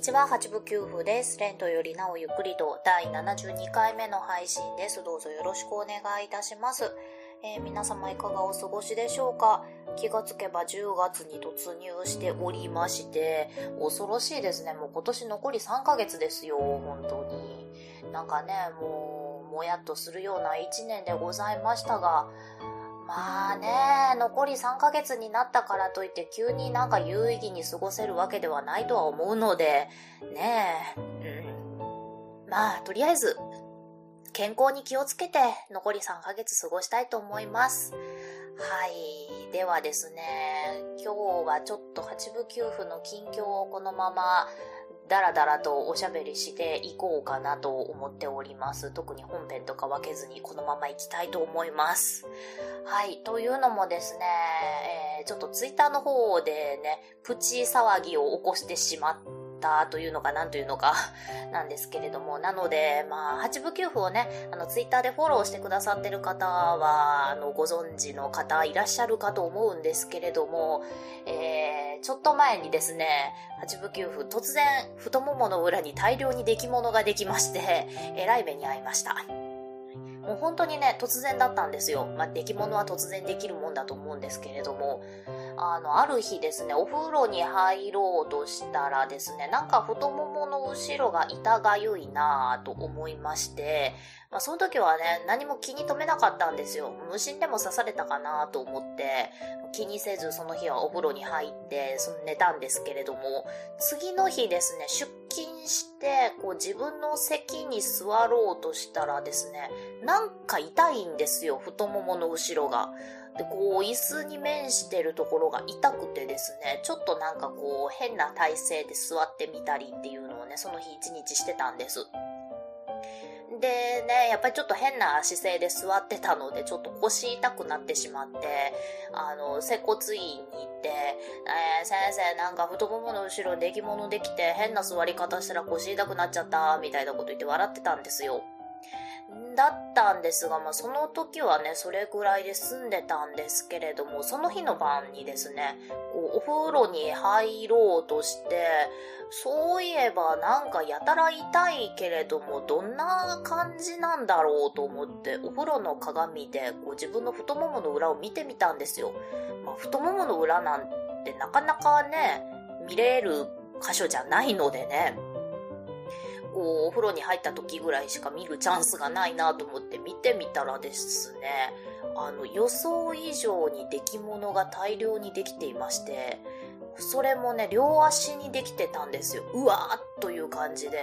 にちは、八部九夫です。レントよりなおゆっくりと第72回目の配信です。どうぞよろしくお願いいたします。えー、皆様いかがお過ごしでしょうか？気がつけば10月に突入しておりまして、恐ろしいですね。もう今年残り3ヶ月ですよ、本当に。なんかね、もう、もやっとするような1年でございましたが、まあね、残り3ヶ月になったからといって急になんか有意義に過ごせるわけではないとは思うので、ねえ、うん。まあ、とりあえず、健康に気をつけて残り3ヶ月過ごしたいと思います。はい。ではですね、今日はちょっと8部9分の近況をこのままダラダラとおしゃべりしていこうかなと思っております。特に本編とか分けずにこのまま行きたいと思います。はい。というのもですね、えー、ちょっとツイッターの方でね、プチ騒ぎを起こしてしまって、たというのか何というのか なんですけれども、なので、まあ、八部九符をね、あの、ツイッターでフォローしてくださってる方は、あの、ご存知の方いらっしゃるかと思うんですけれども、えー、ちょっと前にですね、八部九符、突然、太ももの裏に大量に出来物ができまして、えらい目に遭いました。もう本当にね、突然だったんですよ。まあ、出来物は突然できるもんだと思うんですけれども、あの、ある日ですね、お風呂に入ろうとしたらですね、なんか太ももの後ろが痛がゆいなぁと思いまして、まあ、その時はね、何も気に留めなかったんですよ。無心でも刺されたかなと思って、気にせずその日はお風呂に入って、その寝たんですけれども、次の日ですね、出勤して、こう自分の席に座ろうとしたらですね、なんか痛いんですよ、太ももの後ろが。で、こう、椅子に面してるところが痛くてですね、ちょっとなんかこう、変な体勢で座ってみたりっていうのをね、その日一日してたんです。でね、やっぱりちょっと変な姿勢で座ってたので、ちょっと腰痛くなってしまって、あの、接骨院に行って、えー、先生なんか太ももの後ろ出来物できて変な座り方したら腰痛くなっちゃった、みたいなこと言って笑ってたんですよ。だったんですが、まあ、その時はね、それぐらいで済んでたんですけれども、その日の晩にですね、こう、お風呂に入ろうとして、そういえばなんかやたら痛いけれども、どんな感じなんだろうと思って、お風呂の鏡でこう自分の太ももの裏を見てみたんですよ。まあ、太ももの裏なんてなかなかね、見れる箇所じゃないのでね、こう、お風呂に入った時ぐらいしか見るチャンスがないなと思って見てみたらですね、あの、予想以上に出来物が大量にできていまして、それもね、両足にできてたんですよ。うわーっという感じで、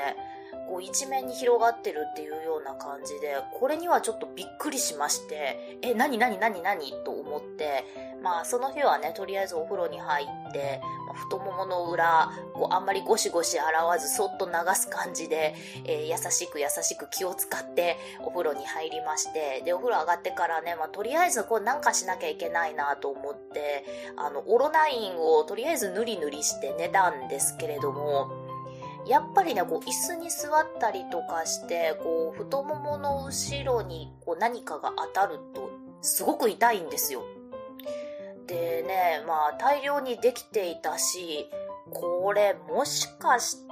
こう一面に広がってるっていうような感じで、これにはちょっとびっくりしまして、え、なになになになにと思って、まあその日はね、とりあえずお風呂に入って、まあ、太ももの裏、こうあんまりゴシゴシ洗わずそっと流す感じで、えー、優しく優しく気を使ってお風呂に入りまして、で、お風呂上がってからね、まあとりあえずこうなんかしなきゃいけないなと思って、あの、オロナインをとりあえずぬりぬりして寝たんですけれども、やっぱりね、こう、椅子に座ったりとかして、こう、太ももの後ろに、こう、何かが当たると、すごく痛いんですよ。でね、まあ、大量にできていたし、これ、もしかして、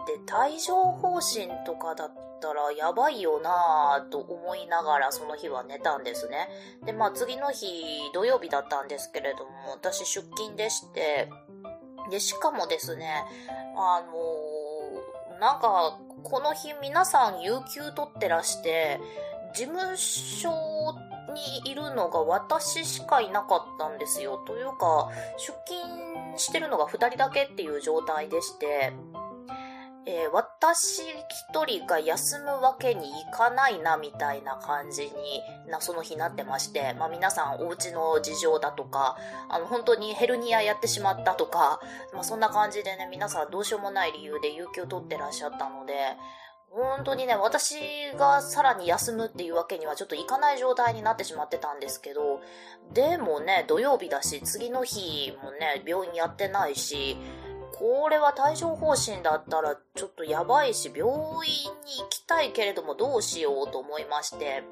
帯状疱疹とかだったらやばいよなぁと思いながらその日は寝たんですね。で、まあ次の日土曜日だったんですけれども、私出勤でして、で、しかもですね、あのなんか、この日皆さん有給取ってらして、事務所にいるのが私しかいなかったんですよ。というか、出勤してるのが2人だけっていう状態でして、えー、私一人が休むわけにいかないなみたいな感じにな、その日なってまして、まあ皆さんお家の事情だとか、あの本当にヘルニアやってしまったとか、まあそんな感じでね、皆さんどうしようもない理由で有給取ってらっしゃったので、本当にね、私がさらに休むっていうわけにはちょっといかない状態になってしまってたんですけど、でもね、土曜日だし、次の日もね、病院やってないし、これは帯状疱疹だったらちょっとやばいし、病院に行きたいけれどもどうしようと思いまして、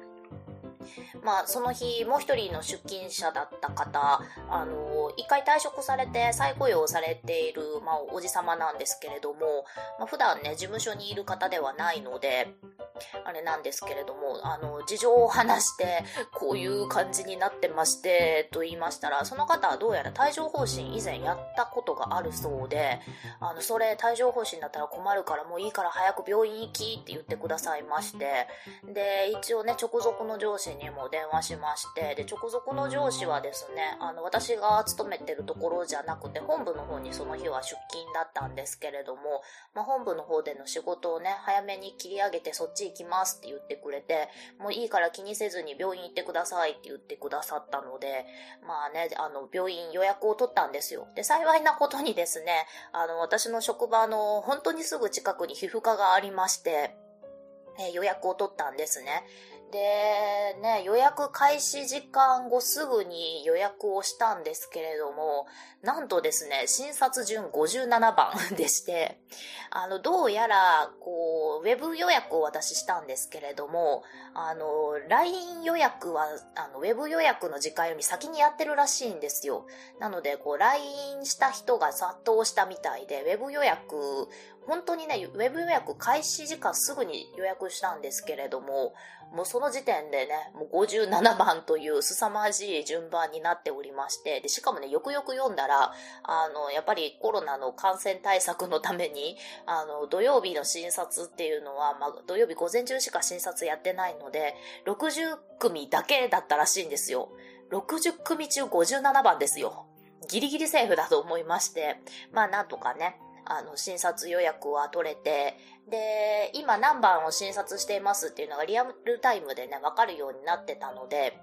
まあ、その日、もう一人の出勤者だった方、あの、一回退職されて再雇用されている、まあ、おじ様なんですけれども、まあ、普段ね、事務所にいる方ではないので、あれなんですけれども、あの、事情を話して、こういう感じになってまして、と言いましたら、その方はどうやら帯状疱疹以前やったことがあるそうで、あの、それ帯状疱疹だったら困るからもういいから早く病院行きって言ってくださいまして、で、一応ね、直属の上司にも電話しまして、で、直属の上司はですね、あの、私が勤めてるところじゃなくて、本部の方にその日は出勤だったんですけれども、まあ、本部の方での仕事をね、早めに切り上げてそっち行きますって言ってくれて、もういいから気にせずに病院行ってくださいって言ってくださったので、まあね、あの、病院予約を取ったんですよ。で、幸いなことにですね、あの、私の職場の本当にすぐ近くに皮膚科がありまして、え、予約を取ったんですね。で、ね、予約開始時間後すぐに予約をしたんですけれども、なんとですね、診察順57番でして、あの、どうやら、こう、ウェブ予約を私したんですけれども、あの、LINE 予約は、あの、ウェブ予約の時間より先にやってるらしいんですよ。なので、こう、LINE した人が殺到したみたいで、ウェブ予約本当にね、ウェブ予約開始時間すぐに予約したんですけれども、もうその時点でね、もう57番という凄まじい順番になっておりまして、で、しかもね、よくよく読んだら、あの、やっぱりコロナの感染対策のために、あの、土曜日の診察っていうのは、まあ、土曜日午前中しか診察やってないので、60組だけだったらしいんですよ。60組中57番ですよ。ギリギリセーフだと思いまして、まあなんとかね、あの、診察予約は取れて、で、今何番を診察していますっていうのがリアルタイムでね、わかるようになってたので、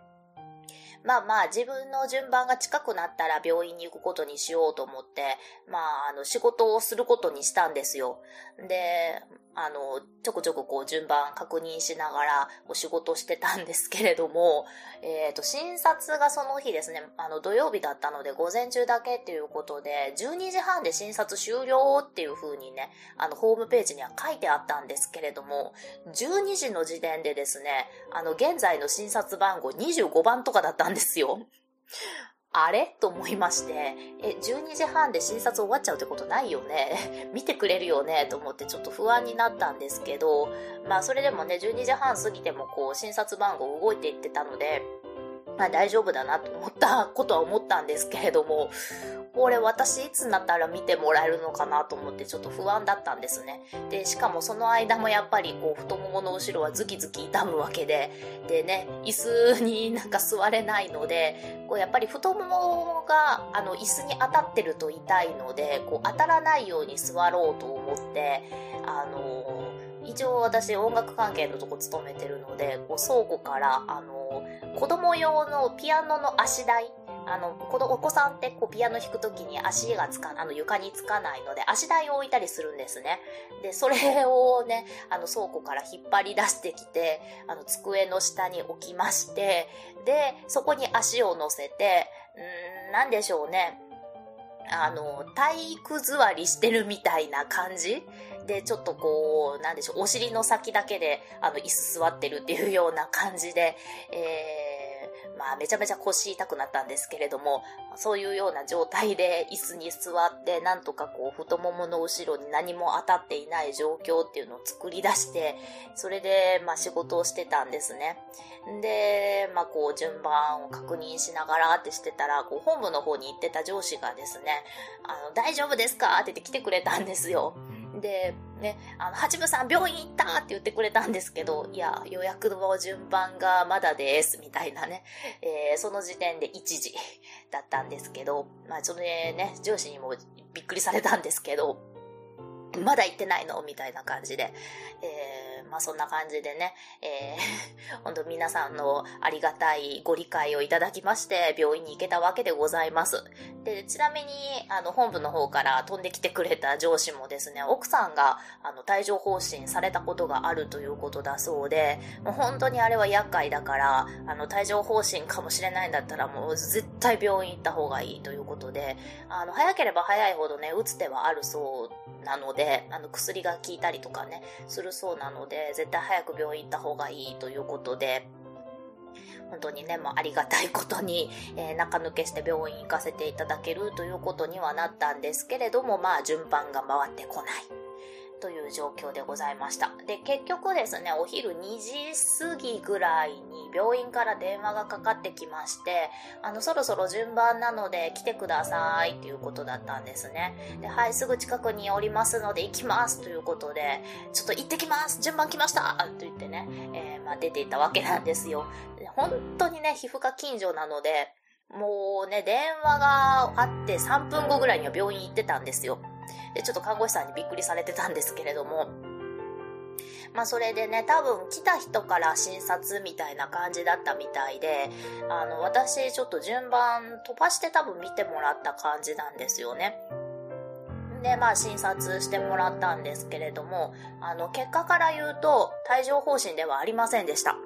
まあまあ自分の順番が近くなったら病院に行くことにしようと思って、まああの仕事をすることにしたんですよ。で、あの、ちょこちょここう順番確認しながらお仕事してたんですけれども、えっ、ー、と、診察がその日ですね、あの土曜日だったので午前中だけっていうことで、12時半で診察終了っていう風にね、あの、ホームページには書いてあったんですけれども、12時の時点でですね、あの、現在の診察番号25番とかだったんですよ。あれ？と思いまして、え、12時半で診察終わっちゃうってことないよね？見てくれるよね？と思ってちょっと不安になったんですけど、まあそれでもね、12時半過ぎてもこう診察番号動いていってたので、まあ大丈夫だなと思ったことは思ったんですけれども、これ私いつになったら見てもらえるのかなと思ってちょっと不安だったんですね。で、しかもその間もやっぱりこう太ももの後ろはズキズキ痛むわけで、でね、椅子になんか座れないので、こうやっぱり太ももがあの椅子に当たってると痛いので、こう当たらないように座ろうと思って、あの一応私音楽関係のとこ勤めてるので、こう倉庫から、あの子供用のピアノの足台あの、このお子さんってこうピアノ弾くときに足がつか、あの床につかないので足台を置いたりするんですね。で、それをね、あの倉庫から引っ張り出してきて、あの机の下に置きまして、で、そこに足を乗せて、んー、なんでしょうね。あの、体育座りしてるみたいな感じで、ちょっとこう、なんでしょう、お尻の先だけで、あの、椅子座ってるっていうような感じで、えーまあ、めちゃめちゃ腰痛くなったんですけれども、そういうような状態で椅子に座って、なんとかこう、太ももの後ろに何も当たっていない状況っていうのを作り出して、それで、まあ、仕事をしてたんですね。で、まあ、こう、順番を確認しながらってしてたら、こう、本部の方に行ってた上司がですね、あの、大丈夫ですか？って言って来てくれたんですよ。で、ね、あの、八分さん病院行ったって言ってくれたんですけど、いや、予約の順番がまだです、みたいなね、えー、その時点で1時だったんですけど、まあ、それね、上司にもびっくりされたんですけど、まだ行ってないの？みたいな感じで、えー、まあそんな感じでね、えー、本当皆さんのありがたいご理解をいただきまして、病院に行けたわけでございます。で、ちなみに、あの、本部の方から飛んできてくれた上司もですね、奥さんが、あの、帯状疱疹されたことがあるということだそうで、もう本当にあれは厄介だから、あの、帯状疱疹かもしれないんだったら、もう絶対病院行った方がいいということで、あの、早ければ早いほどね、打つ手はあるそうなので、あの、薬が効いたりとかね、するそうなので、絶対早く病院行った方がいいということで、本当にね、もうありがたいことに、えー、中抜けして病院行かせていただけるということにはなったんですけれども、まあ順番が回ってこない。という状況でございました。で、結局ですね、お昼2時過ぎぐらいに病院から電話がかかってきまして、あの、そろそろ順番なので来てくださいっていうことだったんですね。で、はい、すぐ近くにおりますので行きますということで、ちょっと行ってきます順番来ましたと言ってね、えー、まあ、出ていたわけなんですよ。本当にね、皮膚科近所なので、もうね、電話があって3分後ぐらいには病院行ってたんですよ。で、ちょっと看護師さんにびっくりされてたんですけれども、まあそれでね、多分来た人から診察みたいな感じだったみたいで、あの、私ちょっと順番飛ばして多分見てもらった感じなんですよね。で、まあ診察してもらったんですけれども、あの、結果から言うと、帯状疱疹ではありませんでした。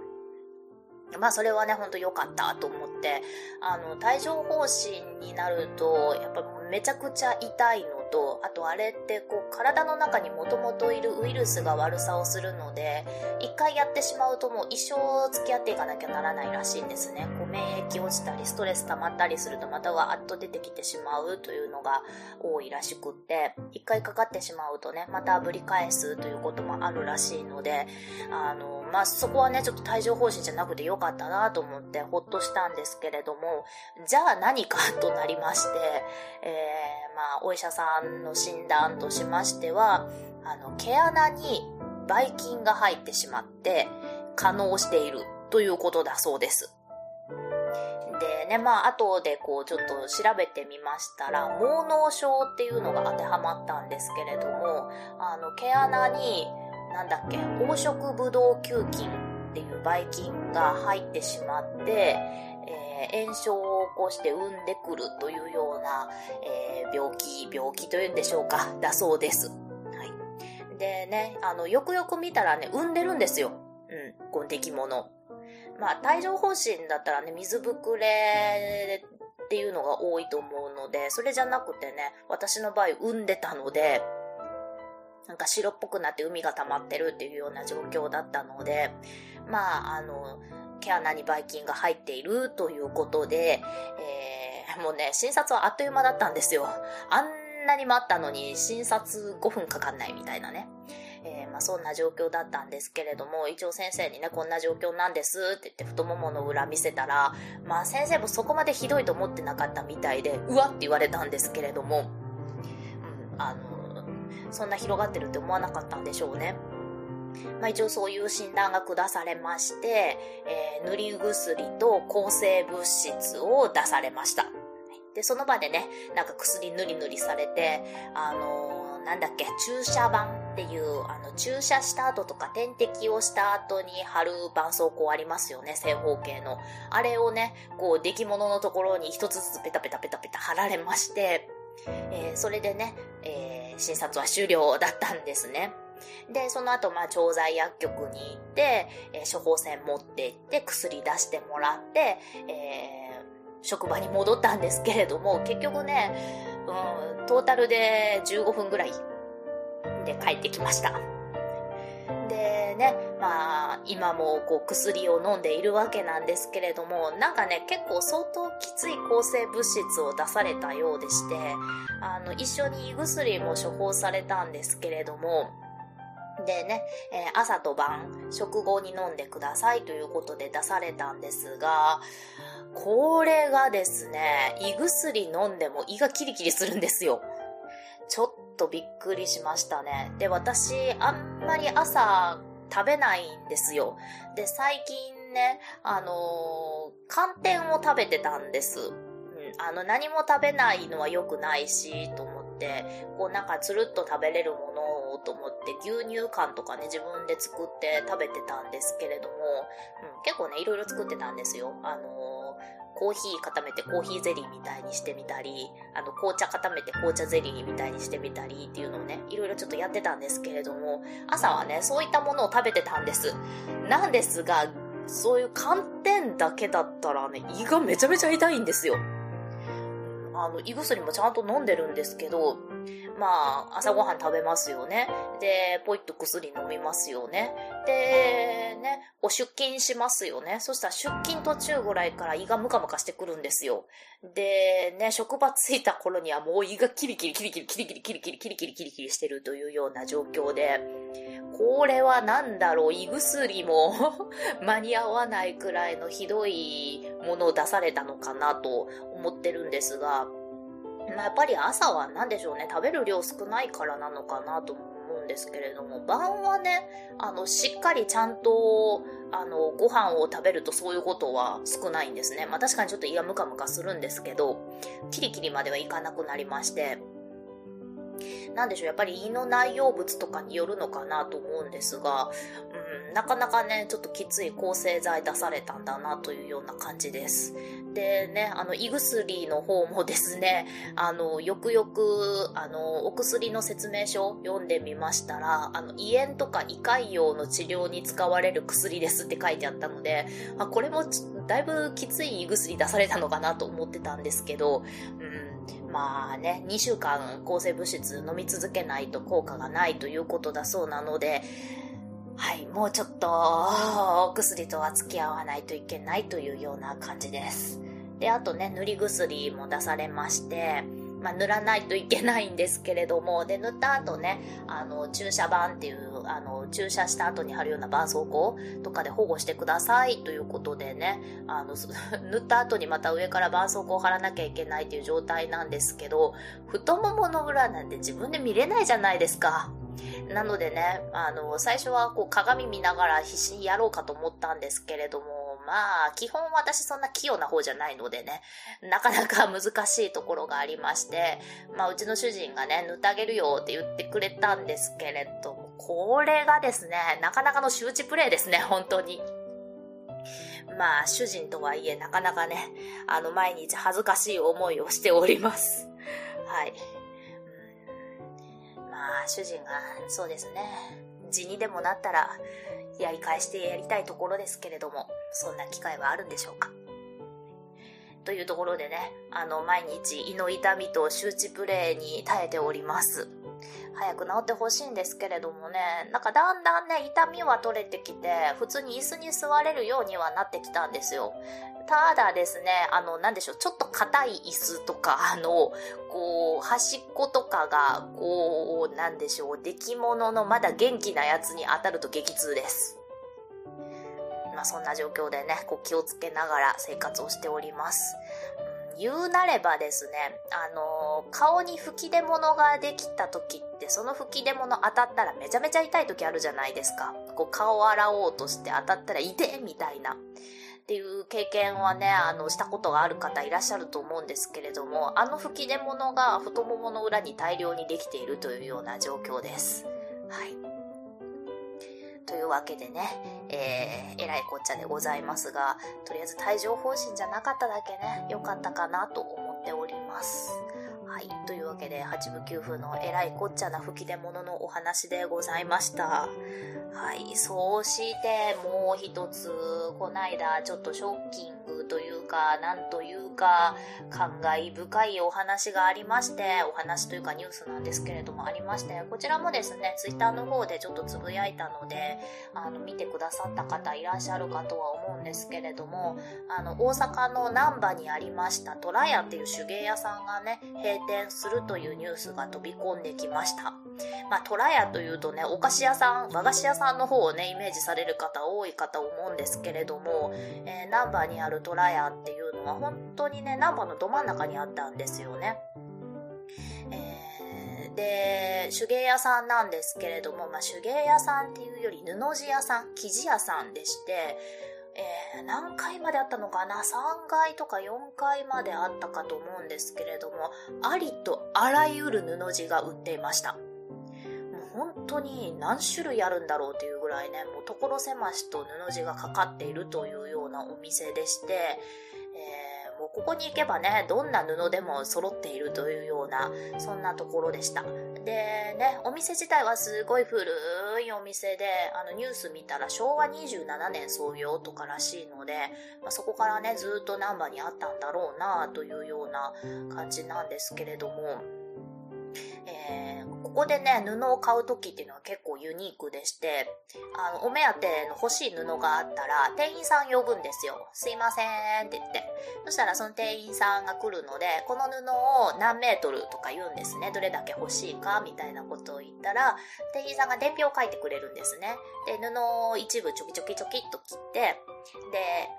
まあそれはね、ほんと良かったと思って、あの、帯状疱疹になると、やっぱめちゃくちゃ痛いのと、あとあれってこう体の中にもともといるウイルスが悪さをするので、一回やってしまうともう一生付き合っていかなきゃならないらしいんですね。こう免疫落ちたりストレス溜まったりするとまたわーっと出てきてしまうというのが多いらしくって、一回かかってしまうとね、またぶり返すということもあるらしいので、あの、まあ、そこはね、ちょっと帯状疱疹じゃなくてよかったなと思ってほっとしたんですけれども、じゃあ何かとなりまして、えー、まあ、お医者さんの診断としましては、あの、毛穴にばい菌が入ってしまって、可能しているということだそうです。でね、まあ、後でこう、ちょっと調べてみましたら、毛脳症っていうのが当てはまったんですけれども、あの、毛穴に、なんだっけ、黄色ブドウ球菌っていうばい菌が入ってしまって、えー、炎症を起こして産んでくるというような、えー、病気、病気というんでしょうか、だそうです。はい。でね、あの、よくよく見たらね、産んでるんですよ。うん、この出来物。まあ、帯状疱疹だったらね、水ぶくれっていうのが多いと思うので、それじゃなくてね、私の場合産んでたので、なんか白っぽくなって海が溜まってるっていうような状況だったので、まあ、あの、毛穴にばい菌が入っているということで、えー、もうね、診察はあっという間だったんですよ。あんなに待ったのに診察5分かかんないみたいなね。えー、まあそんな状況だったんですけれども、一応先生にね、こんな状況なんですって言って太ももの裏見せたら、まあ先生もそこまでひどいと思ってなかったみたいで、うわって言われたんですけれども、うん、あの、そんな広がってるって思わなかったんでしょうね。まあ、一応そういう診断が下されまして、えー、塗り薬と抗生物質を出されました。で、その場でね、なんか薬塗り塗りされて、あのー、なんだっけ、注射板っていう、あの、注射した後とか点滴をした後に貼る絆創膏ありますよね、正方形の。あれをね、こう、出来物のところに一つずつペタペタペタペタ貼られまして、えー、それでね、えー、診察は終了だったんですね。で、その後、まあ、調剤薬局に行って、えー、処方箋持って行って、薬出してもらって、えー、職場に戻ったんですけれども、結局ね、うん、トータルで15分ぐらいで帰ってきました。でね、まあ、今もこう薬を飲んでいるわけなんですけれども、なんかね、結構相当きつい抗生物質を出されたようでして、あの、一緒に胃薬も処方されたんですけれども、でね、えー、朝と晩、食後に飲んでくださいということで出されたんですが、これがですね、胃薬飲んでも胃がキリキリするんですよ。ちょっとびっくりしましたね。で、私、あんまり朝食べないんですよ。で、最近ね、あのー、寒天を食べてたんです。うん、あの、何も食べないのは良くないし、と思って、こうなんかつるっと食べれるものをと思って牛乳缶とかね、自分で作って食べてたんですけれども、うん、結構ね、いろいろ作ってたんですよ。あのコーヒー固めてコーヒーゼリーみたいにしてみたり、あの、紅茶固めて紅茶ゼリーみたいにしてみたりっていうのをね、いろいろちょっとやってたんですけれども、朝はね、そういったものを食べてたんです。なんですが、そういう寒天だけだったらね、胃がめちゃめちゃ痛いんですよ。あの、胃薬もちゃんと飲んでるんですけど、まあ、朝ごはん食べますよね。で、ポイッと薬飲みますよね。で、ね、こう出勤しますよね。そしたら出勤途中ぐらいから胃がムカムカしてくるんですよ。で、ね、職場着いた頃にはもう胃がキリキリキリキリキリキリキリキリキリキリキリキリしてるというような状況で、これは何だろう、胃薬も間に合わないくらいのひどいものを出されたのかなと思ってるんですが、まあ、やっぱり朝は何でしょうね、食べる量少ないからなのかなと思うんですけれども、晩はね、あの、しっかりちゃんと、あの、ご飯を食べるとそういうことは少ないんですね。まあ確かにちょっと胃がムカムカするんですけど、キリキリまではいかなくなりまして、なんでしょう、やっぱり胃の内容物とかによるのかなと思うんですが、うん、なかなかね、ちょっときつい抗生剤出されたんだなというような感じです。でね、あの、胃薬の方もですね、あの、よくよく、あの、お薬の説明書読んでみましたら、あの、胃炎とか胃潰瘍の治療に使われる薬ですって書いてあったので、あ、これもだいぶきつい胃薬出されたのかなと思ってたんですけど、うんまあね、2週間抗生物質飲み続けないと効果がないということだそうなので、はい、もうちょっと、お薬とは付き合わないといけないというような感じです。で、あとね、塗り薬も出されまして、まあ、塗らないといけないんですけれども、で、塗った後ね、あの、注射板っていう、あの、注射した後に貼るような絆創膏とかで保護してくださいということでね、あの、塗った後にまた上から絆創膏を貼らなきゃいけないっていう状態なんですけど、太ももの裏なんて自分で見れないじゃないですか。なのでね、あの、最初はこう鏡見ながら必死にやろうかと思ったんですけれども、まあ、基本私そんな器用な方じゃないのでね、なかなか難しいところがありまして、まあ、うちの主人がね、塗ってあげるよって言ってくれたんですけれども、これがですね、なかなかの周知プレイですね、本当に。まあ、主人とはいえ、なかなかね、あの、毎日恥ずかしい思いをしております。はい。まあ、主人が、そうですね、地にでもなったら、やり返してやりたいところですけれども、そんな機会はあるんでしょうか。というところでね、あの、毎日胃の痛みと周知プレイに耐えております。早く治ってほしいんですけれどもね、なんかだんだんね、痛みは取れてきて、普通に椅子に座れるようにはなってきたんですよ。ただですね、あの、なんでしょう、ちょっと硬い椅子とか、あの、こう、端っことかが、こう、なんでしょう、出来物のまだ元気なやつに当たると激痛です。まあそんな状況でね、こう気をつけながら生活をしております。言うなればですね、あのー、顔に吹き出物ができた時って、その吹き出物当たったらめちゃめちゃ痛い時あるじゃないですか。こう顔を洗おうとして当たったら痛えみたいな。っていう経験はね、あの、したことがある方いらっしゃると思うんですけれども、あの吹き出物が太ももの裏に大量にできているというような状況です。はい。というわけでね、えー、えらいこっちゃでございますが、とりあえず帯状疱疹じゃなかっただけね、良かったかなと思っております。はい。というわけで、八部九夫のえらいこっちゃな吹き出物のお話でございました。はい。そうして、もう一つ、こないだ、ちょっとショッキングというか、なんというか、感慨深いお話がありまして、お話というかニュースなんですけれどもありまして、こちらもですね、ツイッターの方でちょっとつぶやいたので、あの、見てくださった方いらっしゃるかとは思うんですけれども、あの、大阪の難波にありましたトラヤっていう手芸屋さんがね、閉店するというニュースが飛び込んできました。まあ、トラヤというとね、お菓子屋さん、和菓子屋さんの方をね、イメージされる方多いかと思うんですけれども、えー、ナンバーにあるトラヤっていうのは本当にね、ナンバーのど真ん中にあったんですよね。えー、で、手芸屋さんなんですけれども、まあ、手芸屋さんっていうより布地屋さん、生地屋さんでして、えー、何階まであったのかな ?3 階とか4階まであったかと思うんですけれども、ありとあらゆる布地が売っていましたもう。本当に何種類あるんだろうというぐらいね、もう所狭しと布地がかかっているというようなお店でして、えー、もうここに行けばね、どんな布でも揃っているというような、そんなところでした。でね、お店自体はすごい古いお店で、あのニュース見たら昭和27年創業とからしいので、まあ、そこからね、ずっと難波にあったんだろうなというような感じなんですけれども、えー、ここでね、布を買う時っていうのは結構ユニークでして、あの、お目当ての欲しい布があったら、店員さん呼ぶんですよ。すいませんって言って。そしたらその店員さんが来るので、この布を何メートルとか言うんですね。どれだけ欲しいかみたいなことを言ったら、店員さんが伝票を書いてくれるんですね。で、布を一部ちょきちょきちょきっと切って、で、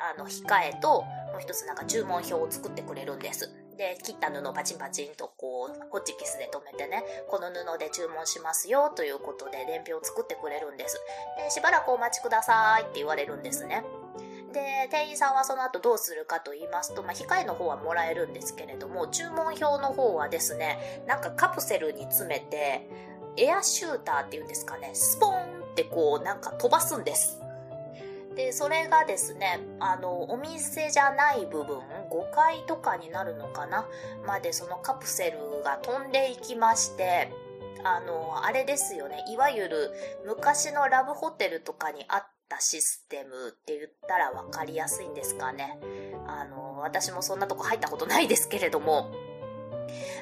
あの、控えと、もう一つなんか注文表を作ってくれるんです。で、切った布をパチンパチンとこう、ホッチキスで留めてね、この布で注文しますよということで伝票を作ってくれるんです。で、しばらくお待ちくださいって言われるんですね。で、店員さんはその後どうするかと言いますと、まあ、控えの方はもらえるんですけれども、注文表の方はですね、なんかカプセルに詰めて、エアシューターっていうんですかね、スポーンってこう、なんか飛ばすんです。で、それがですね、あの、お店じゃない部分、5階とかになるのかな。までそのカプセルが飛んでいきまして、あの、あれですよね、いわゆる昔のラブホテルとかにあったシステムって言ったら分かりやすいんですかね。あの、私もそんなとこ入ったことないですけれども、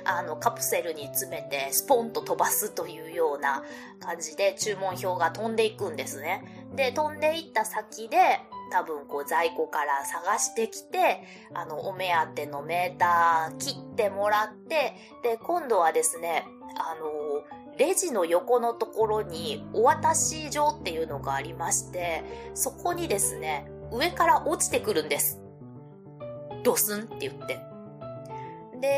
あの、カプセルに詰めてスポンと飛ばすというような感じで注文表が飛んでいくんですね。で、飛んでいった先で、多分こう在庫から探してきて、あの、お目当てのメーター切ってもらって、で、今度はですね、あの、レジの横のところにお渡し状っていうのがありまして、そこにですね、上から落ちてくるんです。ドスンって言って。で、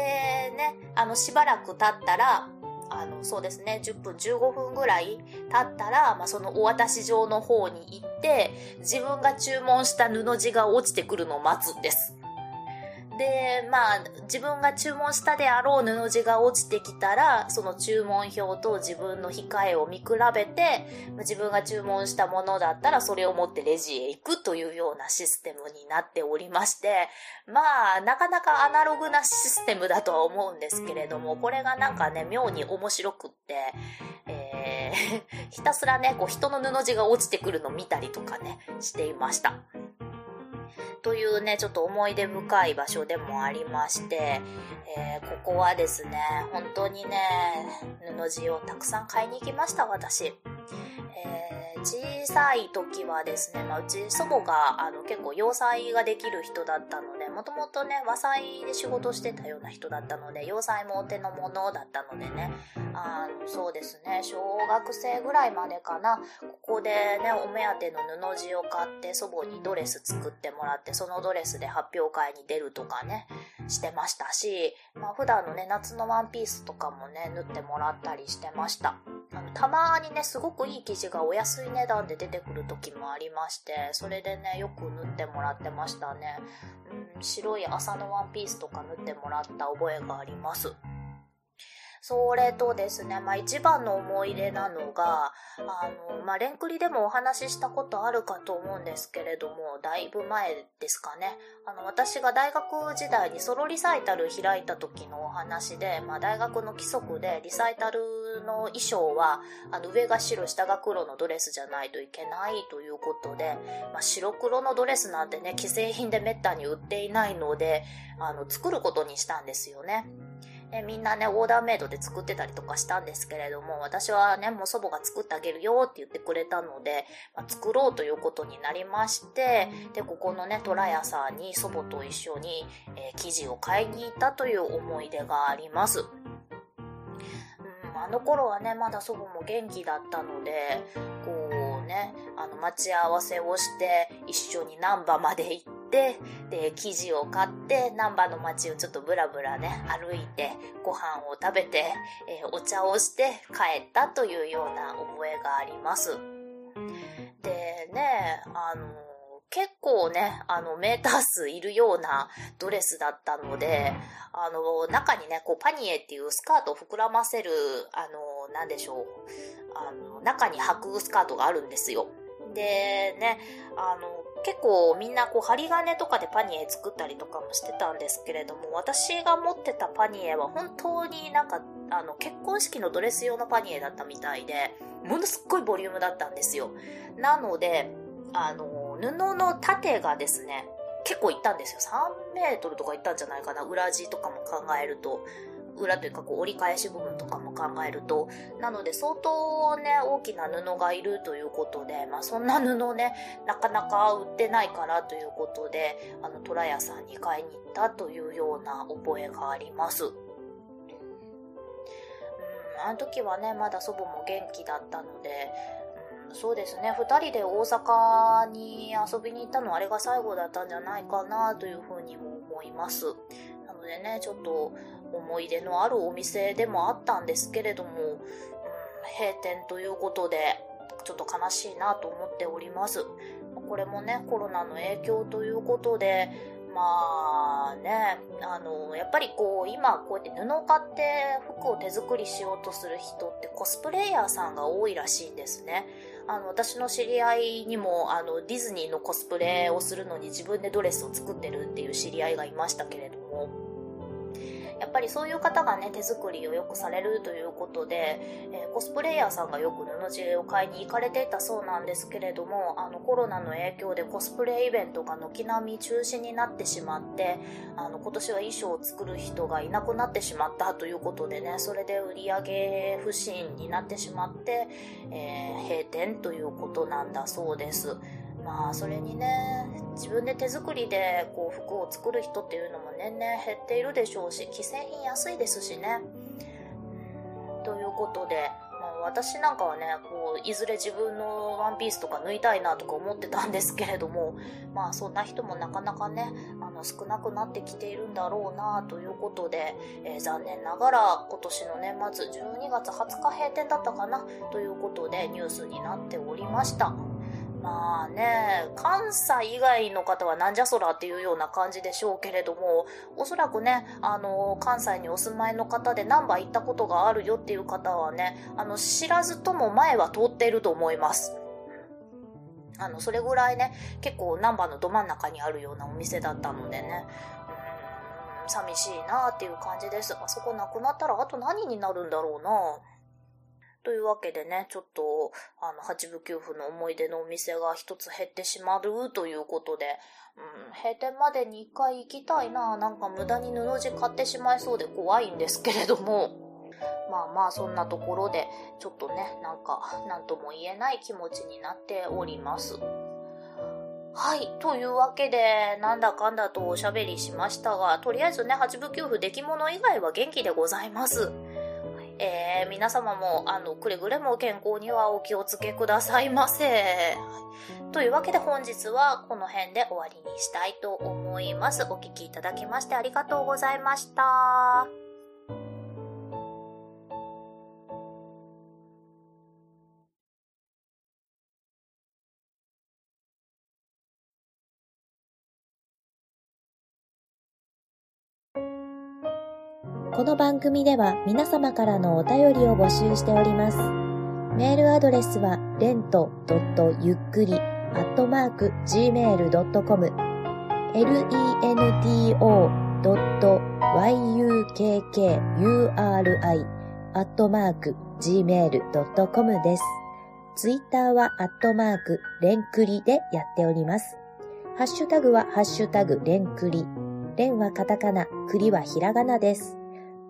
ね、あの、しばらく経ったら、あの、そうですね、10分、15分ぐらい経ったら、まあ、そのお渡し場の方に行って、自分が注文した布地が落ちてくるのを待つんです。で、まあ、自分が注文したであろう布地が落ちてきたら、その注文表と自分の控えを見比べて、自分が注文したものだったらそれを持ってレジへ行くというようなシステムになっておりまして、まあ、なかなかアナログなシステムだとは思うんですけれども、これがなんかね、妙に面白くって、えー、ひたすらね、こう人の布地が落ちてくるのを見たりとかね、していました。というね、ちょっと思い出深い場所でもありまして、えー、ここはですね、本当にね、布地をたくさん買いに行きました、私。えー、小さい時はですね、まあ、うち祖母があの結構洋裁ができる人だったので、もともとね、和裁で仕事してたような人だったので、洋裁もお手の物だったのでね、あの、そうですね、小学生ぐらいまでかな、ここでね、お目当ての布地を買って祖母にドレス作ってもらって、そのドレスで発表会に出るとかね、してましたし、まあ普段のね、夏のワンピースとかもね、縫ってもらったりしてました。あの、たまにね、すごくいい生地がお安い値段で出てくる時もありまして、それでね、よく縫ってもらってましたね。うん、白い麻のワンピースとか縫ってもらった覚えがあります。それとですね、まあ一番の思い出なのが、あの、まあレンクリでもお話ししたことあるかと思うんですけれども、だいぶ前ですかね。あの、私が大学時代にソロリサイタル開いた時のお話で、まあ大学の規則でリサイタルの衣装は、あの、上が白、下が黒のドレスじゃないといけないということで、まあ白黒のドレスなんてね、既製品でめったに売っていないので、あの、作ることにしたんですよね。えみんなね、オーダーメイドで作ってたりとかしたんですけれども、私はね、もう祖母が作ってあげるよって言ってくれたので、まあ、作ろうということになりまして、で、ここのね、トラヤさんに祖母と一緒に、えー、生地を買いに行ったという思い出があります。あの頃はね、まだ祖母も元気だったので、こうね、あの、待ち合わせをして、一緒に難波まで行って、で、生地を買って、難波の街をちょっとブラブラね、歩いて、ご飯を食べて、えー、お茶をして帰ったというような覚えがあります。でね、あの、結構ね、あの、メーター数いるようなドレスだったので、あの、中にね、こう、パニエっていうスカートを膨らませる、あの、なんでしょう、あの、中に履くスカートがあるんですよ。で、ね、あの、結構みんなこう針金とかでパニエ作ったりとかもしてたんですけれども、私が持ってたパニエは本当になんか、あの、結婚式のドレス用のパニエだったみたいで、ものすっごいボリュームだったんですよ。なので、あの、布の丈がですね、結構いったんですよ。3メートルとかいったんじゃないかな。裏地とかも考えると。裏というかこう折り返し部分とかも考えると、なので相当ね、大きな布がいるということで、まあそんな布ね、なかなか売ってないからということで、あの、虎屋さんに買いに行ったというような覚えがあります。あの時はね、まだ祖母も元気だったので、そうですね、二人で大阪に遊びに行ったのあれが最後だったんじゃないかなというふうにも思います。のでね、ちょっと思い出のあるお店でもあったんですけれども、うん、閉店ということで、ちょっと悲しいなと思っております。これもね、コロナの影響ということで、まあね、あの、やっぱりこう、今こうやって布を買って服を手作りしようとする人ってコスプレイヤーさんが多いらしいんですね。あの、私の知り合いにも、あの、ディズニーのコスプレをするのに自分でドレスを作ってるっていう知り合いがいましたけれども、やっぱりそういう方がね、手作りをよくされるということで、えー、コスプレイヤーさんがよく布地を買いに行かれていたそうなんですけれども、あのコロナの影響でコスプレイベントが軒並み中止になってしまって、あの今年は衣装を作る人がいなくなってしまったということでね、それで売り上げ不振になってしまって、えー、閉店ということなんだそうです。まあそれにね自分で手作りでこう服を作る人っていうのも年々減っているでしょうし既製品安いですしねということで、まあ、私なんかはねこういずれ自分のワンピースとか縫いたいなとか思ってたんですけれどもまあそんな人もなかなかねあの少なくなってきているんだろうなということで、えー、残念ながら今年の年末12月20日閉店だったかなということでニュースになっておりました。まあね、関西以外の方はなんじゃそらっていうような感じでしょうけれども、おそらくね、あの、関西にお住まいの方で何番行ったことがあるよっていう方はね、あの、知らずとも前は通っていると思います。あの、それぐらいね、結構ナンバーのど真ん中にあるようなお店だったのでね、うん、寂しいなっていう感じです。あそこなくなったらあと何になるんだろうなというわけでね、ちょっと、あの、八部九夫の思い出のお店が一つ減ってしまうということで、うん、閉店までに一回行きたいな。なんか無駄に布地買ってしまいそうで怖いんですけれども、まあまあそんなところで、ちょっとね、なんか、なんとも言えない気持ちになっております。はい。というわけで、なんだかんだとおしゃべりしましたが、とりあえずね、八部九夫出来物以外は元気でございます。えー、皆様も、あの、くれぐれも健康にはお気をつけくださいませ。というわけで本日はこの辺で終わりにしたいと思います。お聴きいただきましてありがとうございました。この番組では皆様からのお便りを募集しております。メールアドレスは、レントゆっくり、アットマーク、gmail.com、lento.yukkuri、アットマーク、gmail.com です。ツイッターは、アットマーク、レンクリでやっております。ハッシュタグは、ハッシュタグ、レンクリ。レンはカタカナ、クリはひらがなです。